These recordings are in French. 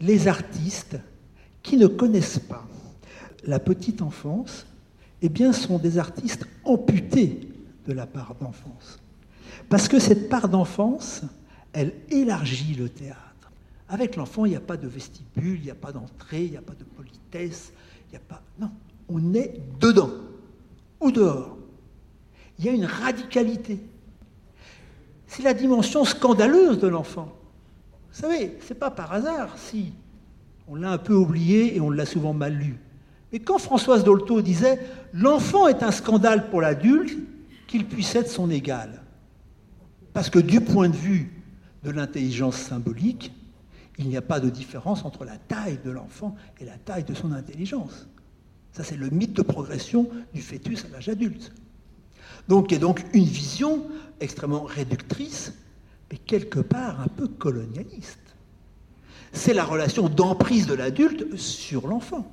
les artistes qui ne connaissent pas la petite enfance, eh bien, sont des artistes amputés de la part d'enfance. Parce que cette part d'enfance, elle élargit le théâtre. Avec l'enfant, il n'y a pas de vestibule, il n'y a pas d'entrée, il n'y a pas de politesse, il n'y a pas. Non, on est dedans ou dehors. Il y a une radicalité. C'est la dimension scandaleuse de l'enfant. Vous savez, c'est pas par hasard si on l'a un peu oublié et on l'a souvent mal lu. Mais quand Françoise Dolto disait L'enfant est un scandale pour l'adulte, qu'il puisse être son égal. Parce que du point de vue de l'intelligence symbolique, il n'y a pas de différence entre la taille de l'enfant et la taille de son intelligence. Ça, c'est le mythe de progression du fœtus à l'âge adulte. Donc, il y a donc une vision extrêmement réductrice, mais quelque part un peu colonialiste. C'est la relation d'emprise de l'adulte sur l'enfant.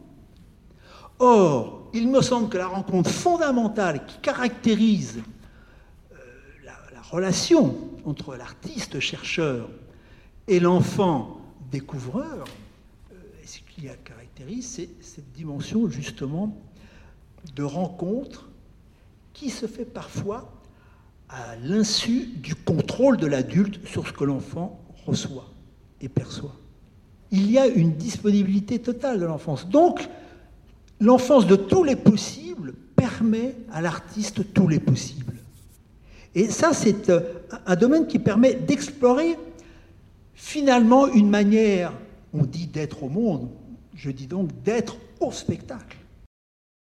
Or, il me semble que la rencontre fondamentale qui caractérise euh, la, relation entre l'artiste chercheur et l'enfant découvreur, euh, ce qui la caractérise, c'est cette dimension justement de rencontre qui se fait parfois à l'insu du contrôle de l'adulte sur ce que l'enfant reçoit et perçoit. Il y a une disponibilité totale de l'enfance. Donc, l'enfance de tous les possibles permet à l'artiste tous les possibles. Et ça, c'est euh, un domaine qui permet d'explorer finalement une manière, on dit d'être au monde, je dis donc d'être au spectacle.